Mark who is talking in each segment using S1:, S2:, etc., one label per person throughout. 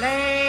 S1: Lay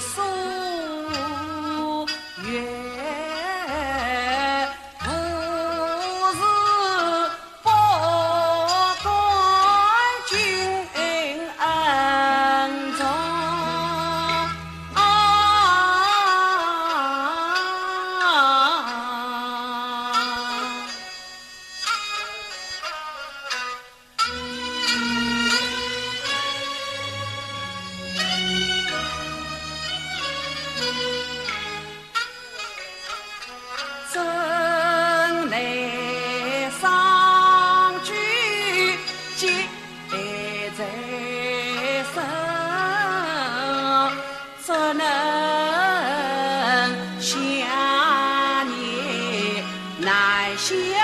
S1: So. she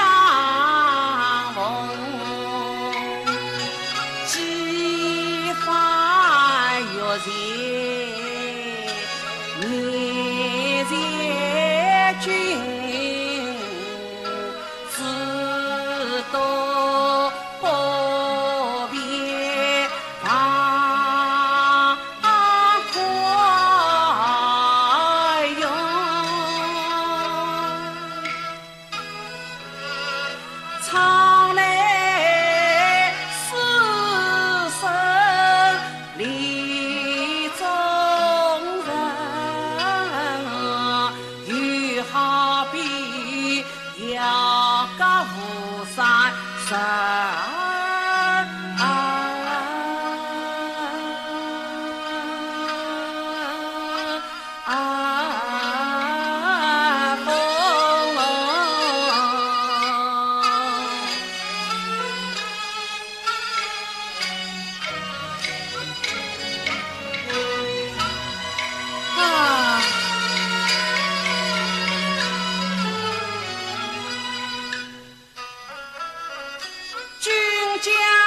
S1: time. 乡。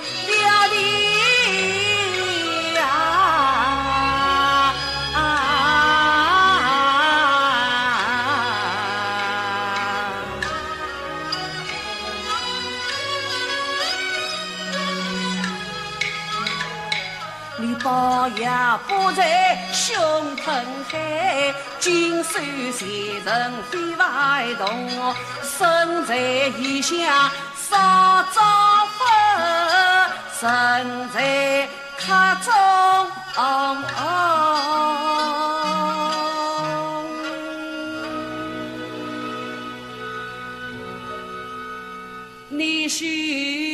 S1: 你保呀不在胸膛海，金手前人飞外动。身在异乡少遭风，身在客中你须。